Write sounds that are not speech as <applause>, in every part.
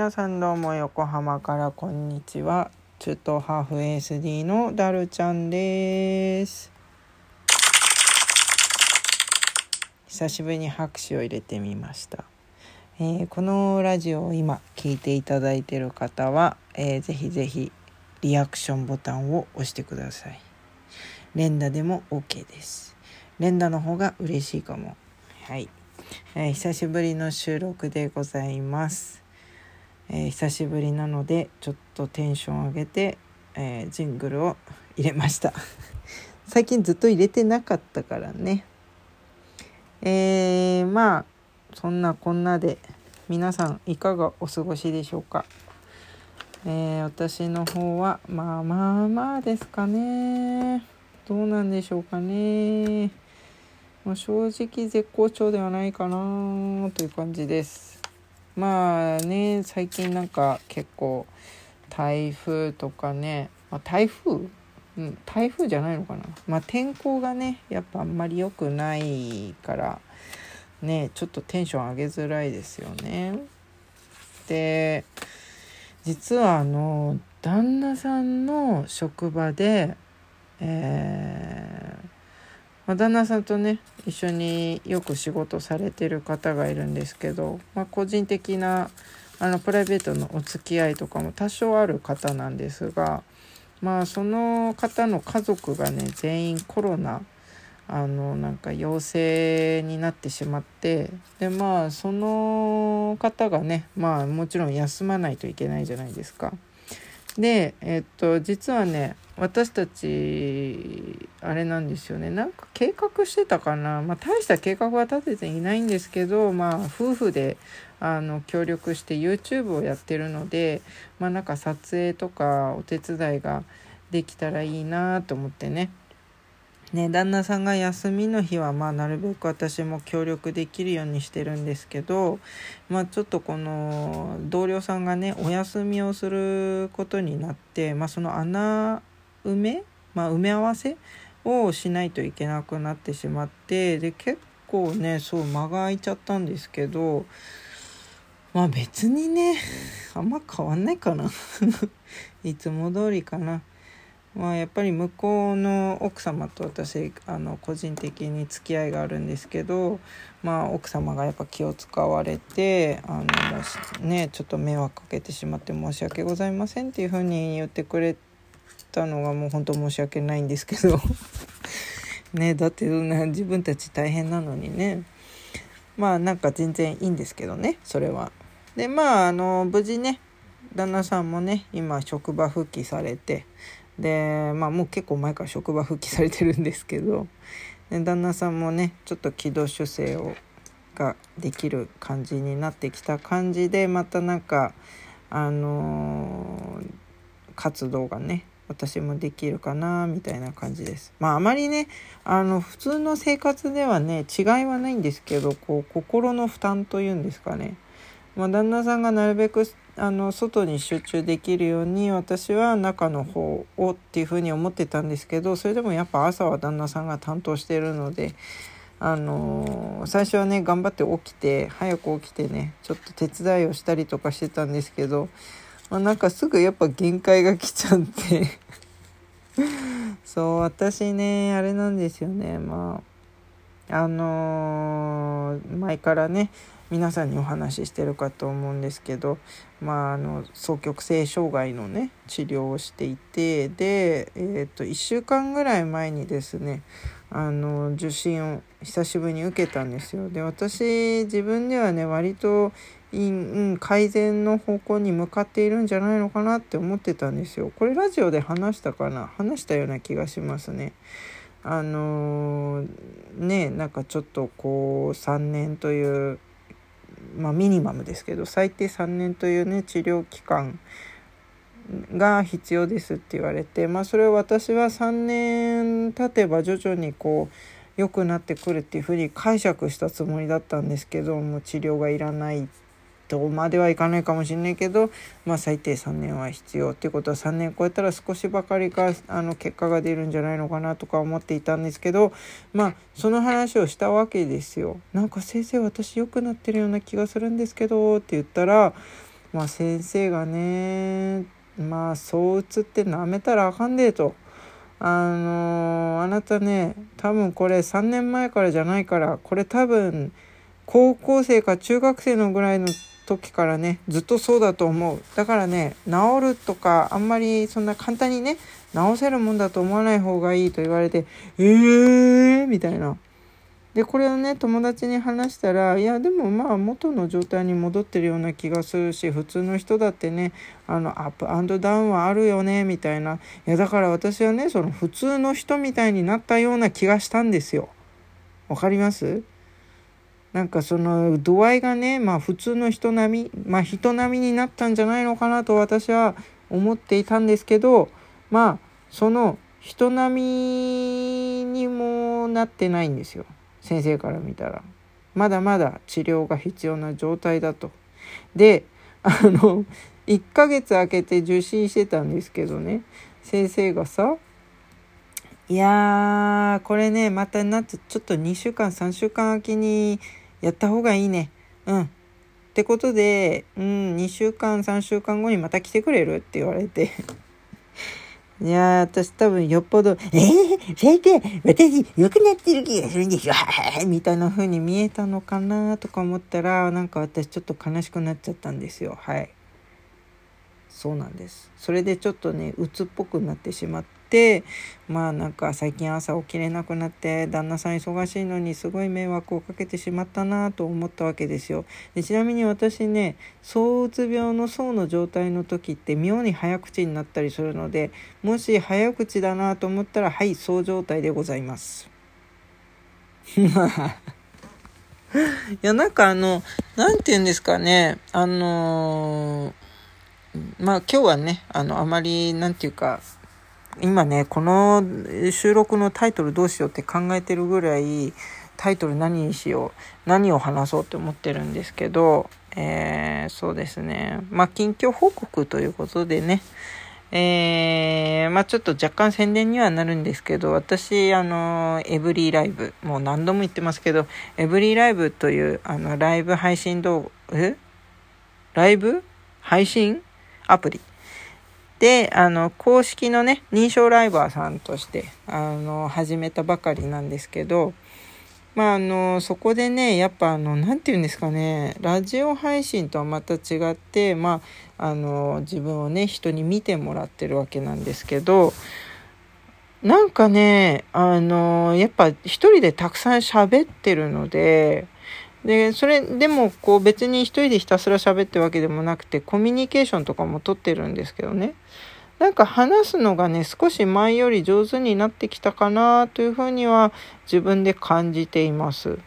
皆さんどうも横浜からこんにちは。中東ハーフ SD のダルちゃんです。久しぶりに拍手を入れてみました。えーこのラジオを今聞いていただいている方は、えーぜひぜひリアクションボタンを押してください。連打でも OK です。連打の方が嬉しいかも。はい。えー久しぶりの収録でございます。えー久しぶりなのでちょっとテンション上げて、えージングルを入れました。<laughs> 最近ずっと入れてなかったからね。えー、まあそんなこんなで皆さんいかがお過ごしでしょうか。え私の方はまあまあまあですかね。どうなんでしょうかね。まあ正直絶好調ではないかなという感じです。まあね最近なんか結構台風とかね、まあ、台風？うん、台風じゃないのかな。まあ天候がねやっぱあんまり良くないからねちょっとテンション上げづらいですよね。で実はあの旦那さんの職場でえーまあ、旦那さんとね一緒によく仕事されてる方がいるんですけど、まあ、個人的なあのプライベートのお付き合いとかも多少ある方なんですがまあその方の家族がね全員コロナあのなんか陽性になってしまってでまあその方がねまあもちろん休まないといけないじゃないですか。でえっと実はね私たちあれなんですよね。なんか計画してたかな、まあ、大した計画は立てていないんですけどまあ夫婦であの協力して YouTube をやってるのでまあなんか撮影とかお手伝いができたらいいなと思ってね。ね旦那さんが休みの日はまあなるべく私も協力できるようにしてるんですけどまあちょっとこの同僚さんがねお休みをすることになってまあその穴埋め、まあ、埋め合わせをしないといけなくなってしまってで結構ねそう間が空いちゃったんですけどまあ別にねあんま変わんないかな <laughs> いつも通りかな。まあ、やっぱり向こうの奥様と私あの個人的に付き合いがあるんですけど、まあ、奥様がやっぱ気を使われてあのねちょっと迷惑かけてしまって申し訳ございませんっていうふうに言ってくれたのがもう本当申し訳ないんですけど <laughs> ねだって自分たち大変なのにねまあなんか全然いいんですけどねそれは。でまああの無事ね旦那さんもね今職場復帰されてでまあもう結構前から職場復帰されてるんですけどで旦那さんもねちょっと軌道修正をができる感じになってきた感じでまたなんかあのー活動がね私もできるかなみたいな感じです。まああまりねあの普通の生活ではね違いはないんですけどこう心の負担というんですかねまあ、旦那さんがなるべくあの外に集中できるように私は中の方をっていうふうに思ってたんですけどそれでもやっぱ朝は旦那さんが担当してるので、あの最初はね頑張って起きて早く起きてねちょっと手伝いをしたりとかしてたんですけど、まあ、なんかすぐやっぱ限界が来ちゃって。<laughs> そう私ねあれなんですよね。まああのー前からね皆さんにお話ししてるかと思うんですけど、まあ、あの双極性障害のね治療をしていてで、えー、と1週間ぐらい前にですねあの受診を久しぶりに受けたんですよ。で私自分ではね割とい、うん、改善の方向に向かっているんじゃないのかなって思ってたんですよ。これラジオで話したかな？話したような気がしますね。あのねなんかちょっとこう3年というまあミニマムですけど最低3年というね治療期間が必要ですって言われてまあそれを私は3年経てば徐々にこう良くなってくるっていうふうに解釈したつもりだったんですけども治療がいらないとまではいかないかもしれないけど、まあ、最低3年は必要っていうことは3年超えたら少しばかりかあの結果が出るんじゃないのかなとか思っていたんですけどまあその話をしたわけですよ。なんか先生私良くなってるような気がするんですけどって言ったらまあ先生がねまあそう打つってなめたらあかんでと。あのー、あなたね多分これ3年前からじゃないからこれ多分高校生か中学生のぐらいの時からねずっとそうだと思う。だからね治るとかあんまりそんな簡単にね治せるもんだと思わない方がいいと言われてえーみたいな。でこれをね友達に話したらいやでもまあ元の状態に戻ってるような気がするし普通の人だってねあのアップダウンはあるよねみたいな。いやだから私はねその普通の人みたいになったような気がしたんですよ。わかります？なんかその度合いがねまあ普通の人並みまあ人並みになったんじゃないのかなと私は思っていたんですけどまあその人並みにもなってないんですよ。先生から見たらまだまだ治療が必要な状態だと。であの1ヶ月空けて受診してたんですけどね先生がさ「いやーこれねまたなってちょっと2週間3週間空きにやった方がいいね」うんってことで、うん、2週間3週間後にまた来てくれるって言われて <laughs> いや私多分よっぽど、えー、先生、私、良くなってる気がするんですよ。<laughs> みたいな風に見えたのかなとか思ったら、なんか私ちょっと悲しくなっちゃったんですよ。はい。そうなんです。それでちょっとね、鬱っぽくなってしまって、まあなんか最近朝起きれなくなって旦那さん忙しいのにすごい迷惑をかけてしまったなと思ったわけですよ。でちなみに私ね躁うつ病の層の状態の時って妙に早口になったりするのでもし早口だなと思ったらはいそう状態でございます。<laughs> いやなんかあの何て言うんですかねあのー、まあ今日はねあのあまり何て言うか今ねこの収録のタイトルどうしようって考えてるぐらいタイトル何にしよう何を話そうって思ってるんですけど、えー、そうですね。まあ近況報告ということでね。えー、まあちょっと若干宣伝にはなるんですけど私あのエブリーライブもう何度も言ってますけどエブリーライブというあのライブ配信動画え？ライブ？配信？アプリ。で、あの、公式のね、認証ライバーさんとして、あの、始めたばかりなんですけど、まあ、あの、そこでね、やっぱ、あの、なて言うんですかね、ラジオ配信とはまた違って、まあ、あの、自分をね、人に見てもらってるわけなんですけど、なんかね、あの、やっぱ一人でたくさん喋ってるので、で、それでもこう別に一人でひたすら喋ってるわけでもなくて、コミュニケーションとかも取ってるんですけどね。なんか話すのがね、少し前より上手になってきたかなというふうには自分で感じています。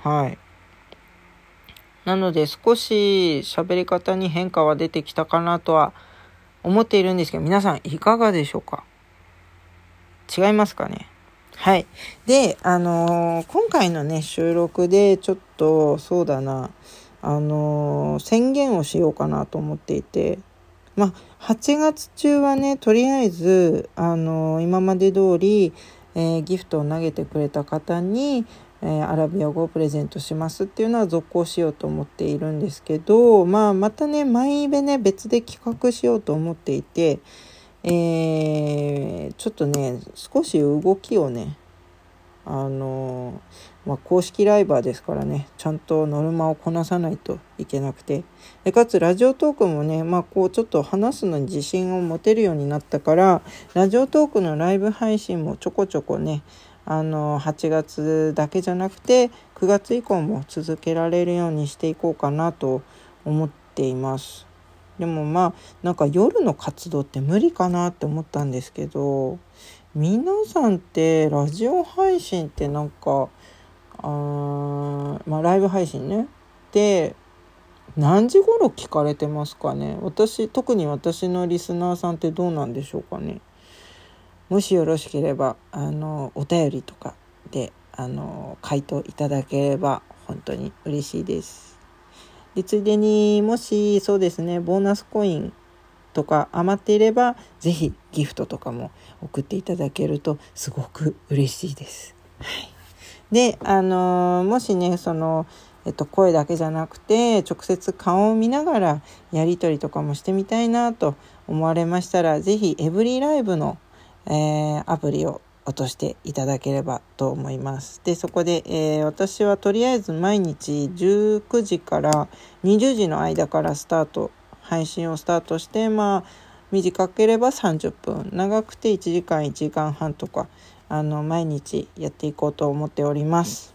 はい。なので少し喋り方に変化は出てきたかなとは思っているんですけど、皆さんいかがでしょうか？違いますかね？はい。で、あのー、今回のね、収録でちょっと、そうだな、あのー、宣言をしようかなと思っていて、まあ、8月中はね、とりあえず、あのー、今まで通り、えギフトを投げてくれた方に、えアラビア語をプレゼントしますっていうのは続行しようと思っているんですけど、まあ、またね、毎イベね、別で企画しようと思っていて、えー、ちょっとね少し動きをねあのまあ、公式ライバーですからねちゃんとノルマをこなさないといけなくてでかつラジオトークもね、まあ、こうちょっと話すのに自信を持てるようになったからラジオトークのライブ配信もちょこちょこねあの8月だけじゃなくて9月以降も続けられるようにしていこうかなと思っています。でもまあなんか夜の活動って無理かなって思ったんですけど皆さんってラジオ配信ってなんかあまあライブ配信ね。で何時頃聞かれてますかね？私特に私のリスナーさんってどうなんでしょうかね？もしよろしければあのお便りとかであの回答いただければ本当に嬉しいです。でついでにもしそうですねボーナスコインとか余っていれば是非ギフトとかも送っていただけるとすごく嬉しいです。はい、であのもしねそのえっと、声だけじゃなくて直接顔を見ながらやり取りとかもしてみたいなと思われましたら是非エブリィライブの、えー、アプリを落としていただければと思います。でそこで、えー、私はとりあえず毎日19時から20時の間からスタート配信をスタートしてまあ短ければ30分長くて1時間1時間半とかあの毎日やっていこうと思っております。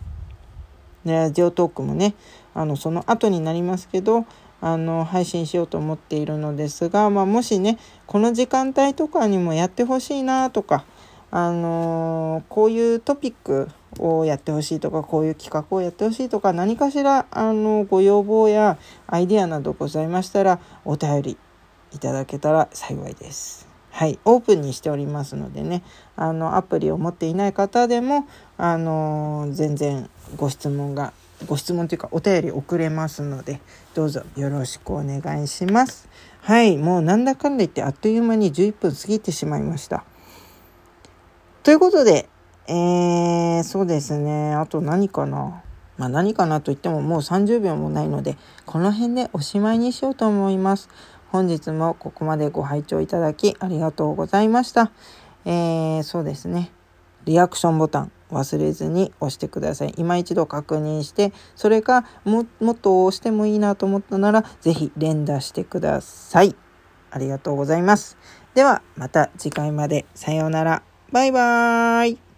でラジオトークもねあのその後になりますけどあの配信しようと思っているのですが、まあ、もしねこの時間帯とかにもやってほしいなとか、あの、こういうトピックをやってほしいとかこういう企画をやってほしいとか何かしらあのご要望やアイデアなどございましたらお便りいただけたら幸いです。はい、オープンにしておりますのでねあのアプリを持っていない方でもあの全然ご質問がご質問というかお便り送れますのでどうぞよろしくお願いします。はいもうなんだかんだ言ってあっという間に11分過ぎてしまいました。ということでえー、そうですねあと何かな？まあ、何かなと言ってももう30秒もないのでこの辺でおしまいにしようと思います。本日もここまでご拝聴いただきありがとうございました。えー、そうですね。リアクションボタン忘れずに押してください。今一度確認して、それかももっと押してもいいなと思ったなら、是非連打してください。ありがとうございます。ではまた次回まで。さようなら。バイバーイ。